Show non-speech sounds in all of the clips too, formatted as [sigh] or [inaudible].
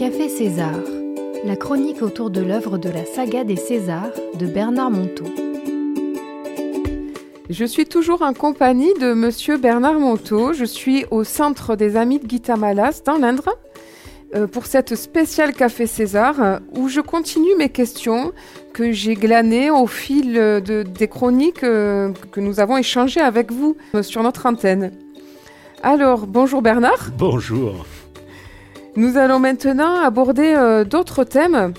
Café César, la chronique autour de l'œuvre de la saga des Césars de Bernard Monteau. Je suis toujours en compagnie de monsieur Bernard Monteau. Je suis au centre des Amis de Guitamalas dans l'Indre euh, pour cette spéciale Café César euh, où je continue mes questions que j'ai glanées au fil de, des chroniques euh, que nous avons échangées avec vous sur notre antenne. Alors, bonjour Bernard. Bonjour. Nous allons maintenant aborder euh, d'autres thèmes.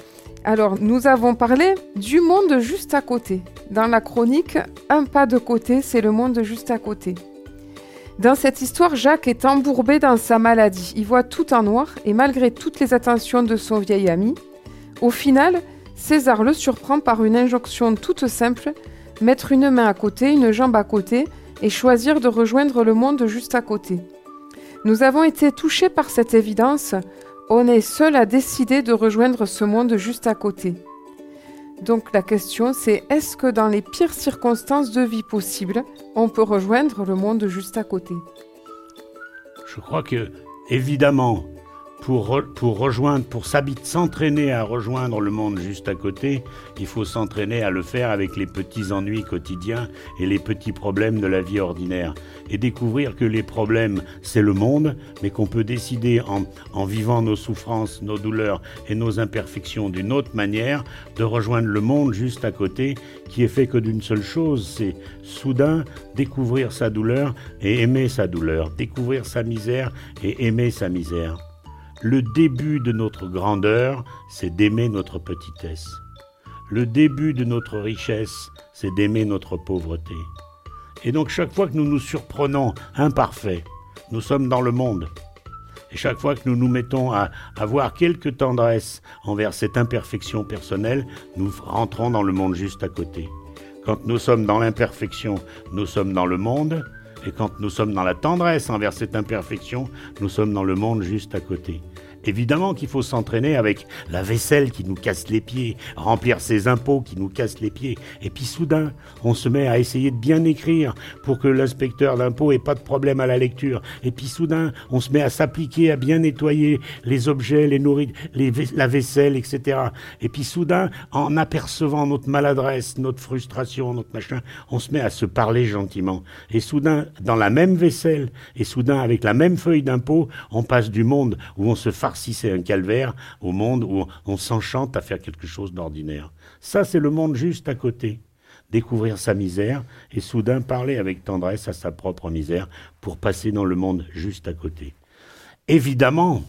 Alors, nous avons parlé du monde juste à côté. Dans la chronique, un pas de côté, c'est le monde juste à côté. Dans cette histoire, Jacques est embourbé dans sa maladie. Il voit tout en noir et malgré toutes les attentions de son vieil ami, au final, César le surprend par une injonction toute simple, mettre une main à côté, une jambe à côté et choisir de rejoindre le monde juste à côté. Nous avons été touchés par cette évidence. On est seul à décider de rejoindre ce monde juste à côté. Donc la question c'est est-ce que dans les pires circonstances de vie possibles, on peut rejoindre le monde juste à côté? Je crois que, évidemment, pour, rejoindre, pour s'entraîner à rejoindre le monde juste à côté, il faut s'entraîner à le faire avec les petits ennuis quotidiens et les petits problèmes de la vie ordinaire. Et découvrir que les problèmes, c'est le monde, mais qu'on peut décider en vivant nos souffrances, nos douleurs et nos imperfections d'une autre manière, de rejoindre le monde juste à côté, qui est fait que d'une seule chose, c'est soudain découvrir sa douleur et aimer sa douleur, découvrir sa misère et aimer sa misère. Le début de notre grandeur, c'est d'aimer notre petitesse. Le début de notre richesse, c'est d'aimer notre pauvreté. Et donc chaque fois que nous nous surprenons imparfaits, nous sommes dans le monde. Et chaque fois que nous nous mettons à avoir quelque tendresse envers cette imperfection personnelle, nous rentrons dans le monde juste à côté. Quand nous sommes dans l'imperfection, nous sommes dans le monde. Et quand nous sommes dans la tendresse envers cette imperfection, nous sommes dans le monde juste à côté. Évidemment qu'il faut s'entraîner avec la vaisselle qui nous casse les pieds, remplir ses impôts qui nous cassent les pieds. Et puis soudain, on se met à essayer de bien écrire pour que l'inspecteur d'impôts ait pas de problème à la lecture. Et puis soudain, on se met à s'appliquer à bien nettoyer les objets, les nourritures, la vaisselle, etc. Et puis soudain, en apercevant notre maladresse, notre frustration, notre machin, on se met à se parler gentiment. Et soudain, dans la même vaisselle, et soudain, avec la même feuille d'impôt, on passe du monde où on se si c'est un calvaire au monde où on s'enchante à faire quelque chose d'ordinaire. Ça, c'est le monde juste à côté. Découvrir sa misère et soudain parler avec tendresse à sa propre misère pour passer dans le monde juste à côté. Évidemment,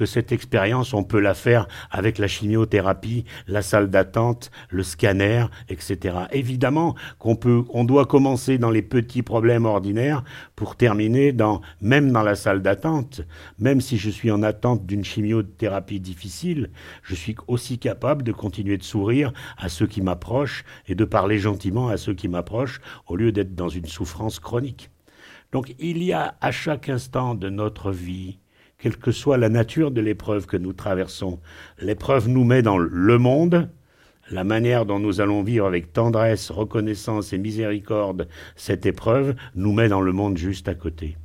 que cette expérience, on peut la faire avec la chimiothérapie, la salle d'attente, le scanner, etc. Évidemment qu'on peut, on doit commencer dans les petits problèmes ordinaires pour terminer dans, même dans la salle d'attente. Même si je suis en attente d'une chimiothérapie difficile, je suis aussi capable de continuer de sourire à ceux qui m'approchent et de parler gentiment à ceux qui m'approchent au lieu d'être dans une souffrance chronique. Donc il y a à chaque instant de notre vie quelle que soit la nature de l'épreuve que nous traversons. L'épreuve nous met dans le monde, la manière dont nous allons vivre avec tendresse, reconnaissance et miséricorde cette épreuve nous met dans le monde juste à côté.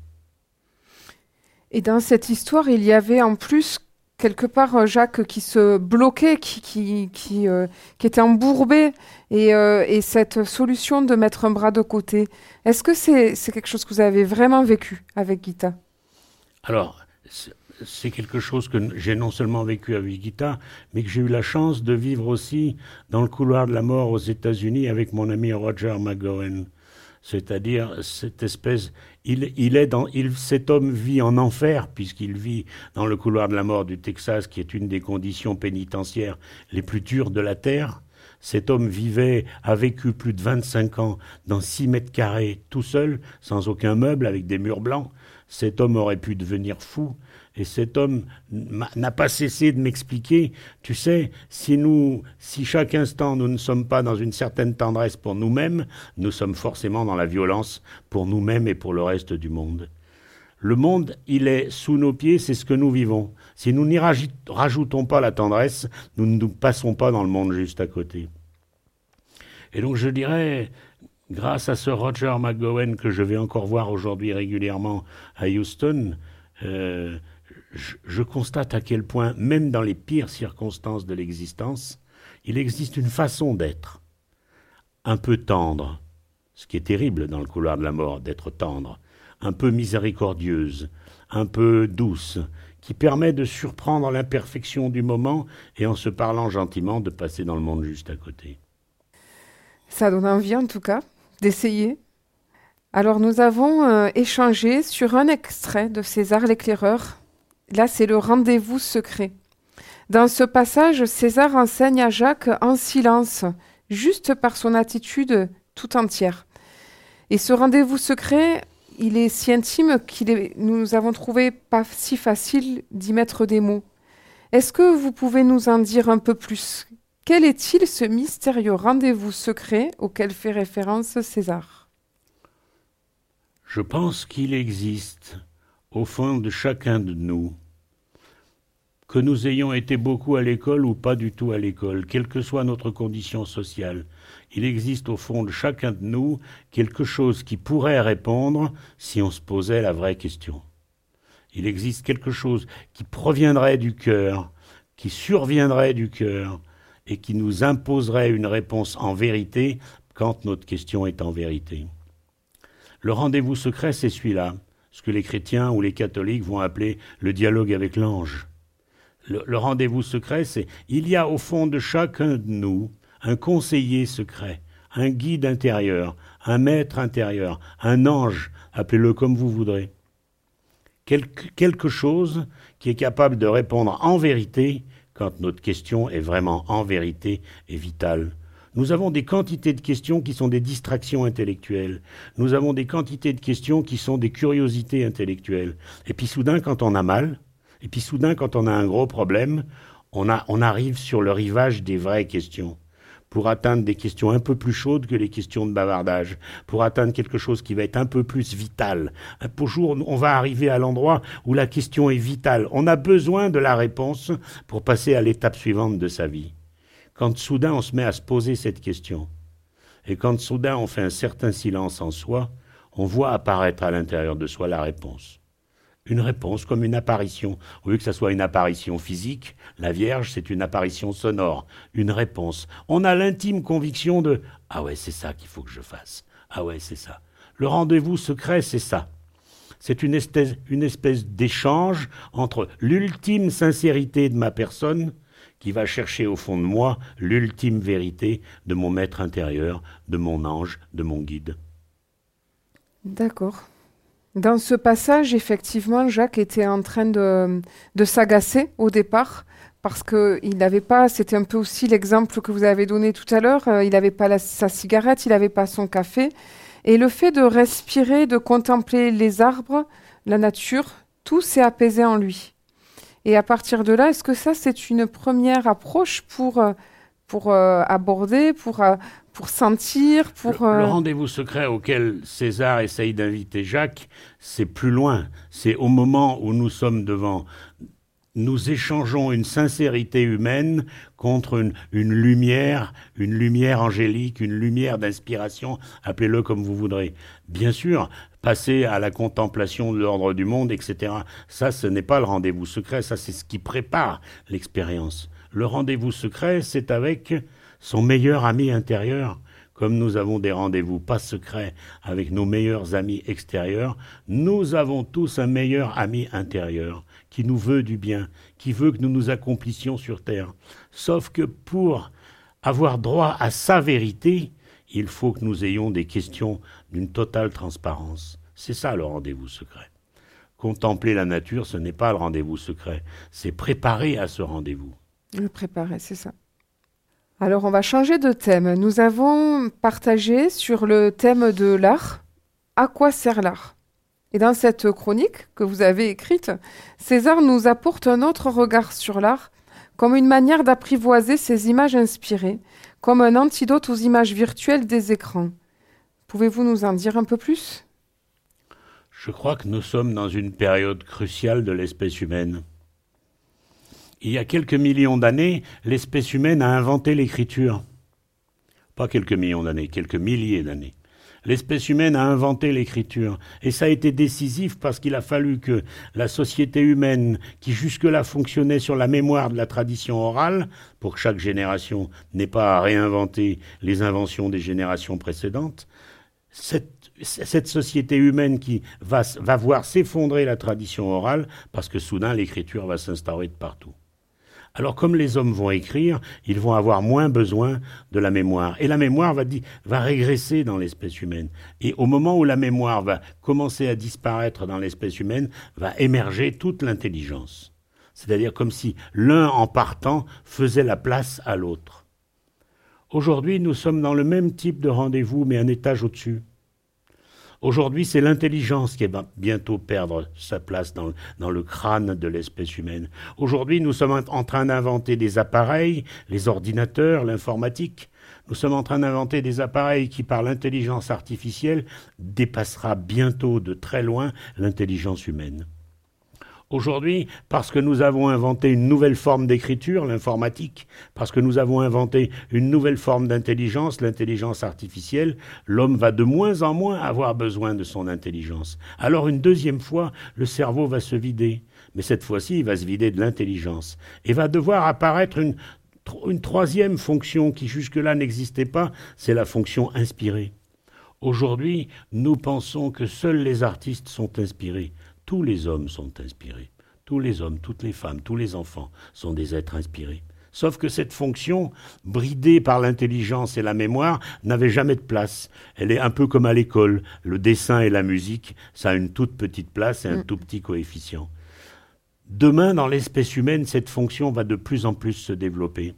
Et dans cette histoire, il y avait en plus quelque part euh, Jacques qui se bloquait, qui, qui, qui, euh, qui était embourbé, et, euh, et, cette solution de mettre un bras de côté, est-ce que c'est quelque chose que vous avez vraiment vécu avec Gita Alors, c'est quelque chose que j'ai non seulement vécu avec Gita, mais que j'ai eu la chance de vivre aussi dans le couloir de la mort aux États-Unis avec mon ami Roger McGowan. C'est-à-dire cette espèce, il, est dans, cet homme vit en enfer puisqu'il vit dans le couloir de la mort du Texas, qui est une des conditions pénitentiaires les plus dures de la terre. Cet homme vivait, a vécu plus de 25 ans dans 6 mètres carrés, tout seul, sans aucun meuble, avec des murs blancs. Cet homme aurait pu devenir fou. Et cet homme n'a pas cessé de m'expliquer, tu sais, si nous, si chaque instant nous ne sommes pas dans une certaine tendresse pour nous-mêmes, nous sommes forcément dans la violence pour nous-mêmes et pour le reste du monde. Le monde, il est sous nos pieds, c'est ce que nous vivons. Si nous n'y rajoutons pas la tendresse, nous ne nous passons pas dans le monde juste à côté. Et donc je dirais, grâce à ce Roger McGowan que je vais encore voir aujourd'hui régulièrement à Houston, euh, je, constate à quel point, même dans les pires circonstances de l'existence, il existe une façon d'être, un peu tendre, ce qui est terrible dans le couloir de la mort, d'être tendre, un peu miséricordieuse, un peu douce, qui permet de surprendre l'imperfection du moment et en se parlant gentiment de passer dans le monde juste à côté. Ça donne envie en tout cas d'essayer. Alors nous avons euh, échangé sur un extrait de César l'éclaireur. Là c'est le rendez-vous secret. Dans ce passage, César enseigne à Jacques en silence, juste par son attitude tout entière. Et ce rendez-vous secret, il est si intime qu'il nous avons trouvé pas si facile d'y mettre des mots. Est-ce que vous pouvez nous en dire un peu plus? Quel est-il ce mystérieux rendez-vous secret auquel fait référence César? Je pense qu'il existe au fond de chacun de nous que nous ayons été beaucoup à l'école ou pas du tout à l'école, quelle que soit notre condition sociale, il existe au fond de chacun de nous quelque chose qui pourrait répondre si on se posait la vraie question. Il existe quelque chose qui proviendrait du cœur, qui surviendrait du cœur, et qui nous imposerait une réponse en vérité quand notre question est en vérité. Le rendez-vous secret, c'est celui-là, ce que les chrétiens ou les catholiques vont appeler le dialogue avec l'ange. Le, rendez-vous secret, c'est il y a au fond de chacun de nous un conseiller secret, un guide intérieur, un maître intérieur, un ange, appelez-le comme vous voudrez. Quelque chose qui est capable de répondre en vérité quand notre question est vraiment en vérité et vitale. Nous avons des quantités de questions qui sont des distractions intellectuelles. Nous avons des quantités de questions qui sont des curiosités intellectuelles. Et puis soudain, quand on a mal, et puis soudain, quand on a un gros problème, on, arrive sur le rivage des vraies questions pour atteindre des questions un peu plus chaudes que les questions de bavardage, pour atteindre quelque chose qui va être un peu plus vital. Pour jour, on va arriver à l'endroit où la question est vitale. On a besoin de la réponse pour passer à l'étape suivante de sa vie. Quand soudain on se met à se poser cette question, et quand soudain on fait un certain silence en soi, on voit apparaître à l'intérieur de soi la réponse une réponse comme une apparition. Au lieu que ce soit une apparition physique, la Vierge, c'est une apparition sonore, une réponse. On a l'intime conviction de Ah ouais, c'est ça qu'il faut que je fasse. Ah ouais, c'est ça. Le rendez-vous secret, c'est ça. C'est une espèce, une espèce d'échange entre l'ultime sincérité de ma personne, qui va chercher au fond de moi l'ultime vérité de mon maître intérieur, de mon ange, de mon guide. D'accord. Dans ce passage, effectivement, Jacques était en train de, s'agacer au départ parce qu'il n'avait pas, c'était un peu aussi l'exemple que vous avez donné tout à l'heure, euh, il n'avait pas sa cigarette, il n'avait pas son café. Et le fait de respirer, de contempler les arbres, la nature, tout s'est apaisé en lui. Et à partir de là, est-ce que ça, c'est une première approche pour, euh, pour euh, aborder, pour, pour sentir, pour... Le, euh, rendez-vous secret auquel César essaye d'inviter Jacques, c'est plus loin. C'est au moment où nous sommes devant... Nous échangeons une sincérité humaine contre une, une lumière, une lumière angélique, une lumière d'inspiration, appelez-le comme vous voudrez. Bien sûr, passer à la contemplation de l'ordre du monde, etc. Ça, ce n'est pas le rendez-vous secret, ça c'est ce qui prépare l'expérience. Le rendez-vous secret, c'est avec son meilleur ami intérieur, comme nous avons des rendez-vous pas secrets avec nos meilleurs amis extérieurs, nous avons tous un meilleur ami intérieur qui nous veut du bien, qui veut que nous nous accomplissions sur Terre. Sauf que pour avoir droit à sa vérité, il faut que nous ayons des questions d'une totale transparence. C'est ça le rendez-vous secret. Contempler la nature, ce n'est pas le rendez-vous secret, c'est préparer à ce rendez-vous. Le préparer, c'est ça. Alors on va changer de thème. Nous avons partagé sur le thème de l'art. À quoi sert l'art? Et dans cette chronique que vous avez écrite, César nous apporte un autre regard sur l'art comme une manière d'apprivoiser ces images inspirées, comme un antidote aux images virtuelles des écrans. Pouvez-vous nous en dire un peu plus? Je crois que nous sommes dans une période cruciale de l'espèce humaine il y a quelques millions d'années, l'espèce humaine a inventé l'écriture. Pas quelques millions d'années, quelques milliers d'années. L'espèce humaine a inventé l'écriture. Et ça a été décisif parce qu'il a fallu que la société humaine, qui jusque-là fonctionnait sur la mémoire de la tradition orale, pour que chaque génération n'ait pas à réinventer les inventions des générations précédentes, cette, société humaine qui va, va voir s'effondrer la tradition orale parce que soudain l'écriture va s'instaurer de partout. Alors comme les hommes vont écrire, ils vont avoir moins besoin de la mémoire. Et la mémoire va, va régresser dans l'espèce humaine. Et au moment où la mémoire va commencer à disparaître dans l'espèce humaine, va émerger toute l'intelligence. C'est-à-dire comme si l'un en partant faisait la place à l'autre. Aujourd'hui, nous sommes dans le même type de rendez-vous, mais un étage au-dessus. Aujourd'hui, c'est l'intelligence qui va bientôt perdre sa place dans, le crâne de l'espèce humaine. Aujourd'hui, nous sommes en train d'inventer des appareils, les ordinateurs, l'informatique. Nous sommes en train d'inventer des appareils qui, par l'intelligence artificielle, dépassera bientôt de très loin l'intelligence humaine. Aujourd'hui, parce que nous avons inventé une nouvelle forme d'écriture, l'informatique, parce que nous avons inventé une nouvelle forme d'intelligence, l'intelligence artificielle, l'homme va de moins en moins avoir besoin de son intelligence. Alors une deuxième fois, le cerveau va se vider, mais cette fois-ci, il va se vider de l'intelligence, et va devoir apparaître une, une troisième fonction qui jusque-là n'existait pas, c'est la fonction inspirée. Aujourd'hui, nous pensons que seuls les artistes sont inspirés. Tous les hommes sont inspirés. Tous les hommes, toutes les femmes, tous les enfants sont des êtres inspirés. Sauf que cette fonction, bridée par l'intelligence et la mémoire, n'avait jamais de place. Elle est un peu comme à l'école. Le dessin et la musique, ça a une toute petite place et un mm. tout petit coefficient. Demain, dans l'espèce humaine, cette fonction va de plus en plus se développer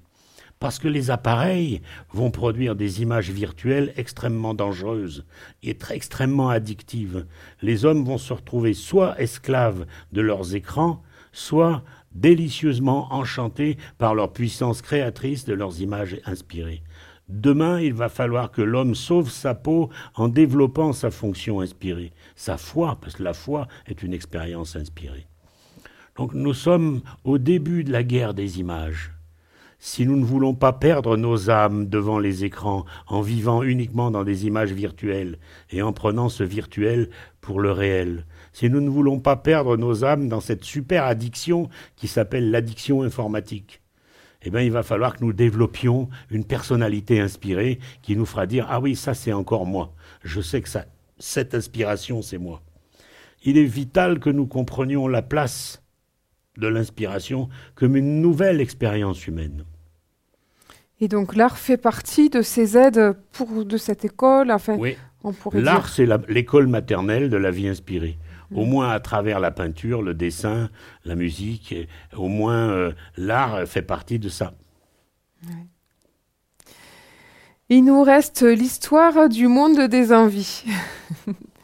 parce que les appareils vont produire des images virtuelles extrêmement dangereuses et très extrêmement addictives. Les hommes vont se retrouver soit esclaves de leurs écrans, soit délicieusement enchantés par leur puissance créatrice de leurs images inspirées. Demain, il va falloir que l'homme sauve sa peau en développant sa fonction inspirée, sa foi, parce que la foi est une expérience inspirée. Donc nous sommes au début de la guerre des images si nous ne voulons pas perdre nos âmes devant les écrans en vivant uniquement dans des images virtuelles et en prenant ce virtuel pour le réel, si nous ne voulons pas perdre nos âmes dans cette super addiction qui s'appelle l'addiction informatique, eh bien, il va falloir que nous développions une personnalité inspirée qui nous fera dire Ah oui, ça c'est encore moi. Je sais que ça, cette inspiration, c'est moi. Il est vital que nous comprenions la place de l'inspiration comme une nouvelle expérience humaine. Et donc l'art fait partie de ces aides pour de cette école. Enfin, oui. L'art, c'est l'école maternelle de la vie inspirée. Au mm. moins à travers la peinture, le dessin, la musique, au moins euh, l'art fait partie de ça. Il nous reste l'histoire du monde des envies. [laughs]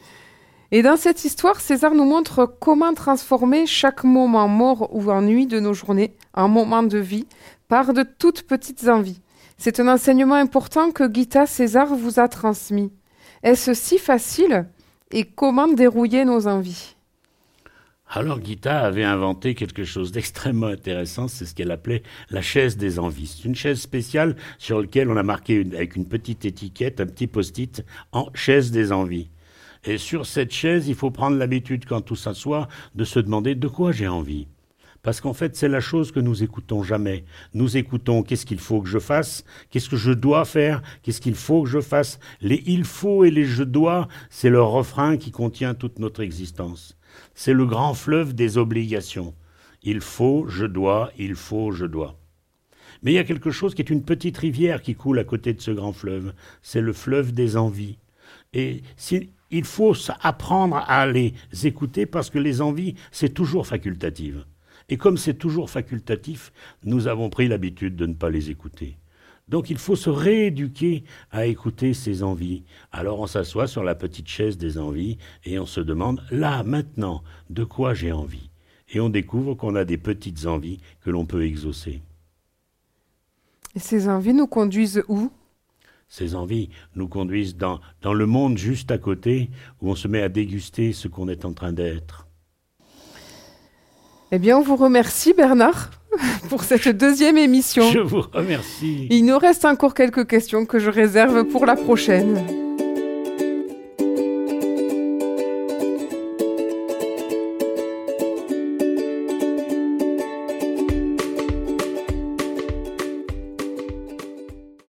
Et dans cette histoire, César nous montre comment transformer chaque moment mort ou ennui de nos journées en moment de vie par de toutes petites envies. C'est un enseignement important que Gita César vous a transmis. Est-ce si facile Et comment dérouiller nos envies? Alors Gita avait inventé quelque chose d'extrêmement intéressant, c'est ce qu'elle appelait la chaise des envies. C'est une chaise spéciale sur laquelle on a marqué avec une petite étiquette, un petit post-it, en chaise des envies. Et sur cette chaise, il faut prendre l'habitude, quand tout s'assoit, de se demander de quoi j'ai envie. Parce qu'en fait, c'est la chose que nous écoutons jamais. Nous écoutons qu'est-ce qu'il faut que je fasse, qu'est-ce que je dois faire, qu'est-ce qu'il faut que je fasse. Les il faut et les je dois, c'est le refrain qui contient toute notre existence. C'est le grand fleuve des obligations. Il faut, je dois, il faut, je dois. Mais il y a quelque chose qui est une petite rivière qui coule à côté de ce grand fleuve. C'est le fleuve des envies. Et si, il faut apprendre à les écouter parce que les envies, c'est toujours facultatif. Et comme c'est toujours facultatif, nous avons pris l'habitude de ne pas les écouter. Donc il faut se rééduquer à écouter ces envies. Alors on s'assoit sur la petite chaise des envies et on se demande, là, maintenant, de quoi j'ai envie? Et on découvre qu'on a des petites envies que l'on peut exaucer. Et ces envies nous conduisent où? Ces envies nous conduisent dans, dans le monde juste à côté où on se met à déguster ce qu'on est en train d'être. Eh bien, on vous remercie, Bernard, [laughs] pour cette deuxième émission. Je vous remercie. Il nous reste encore quelques questions que je réserve pour la prochaine.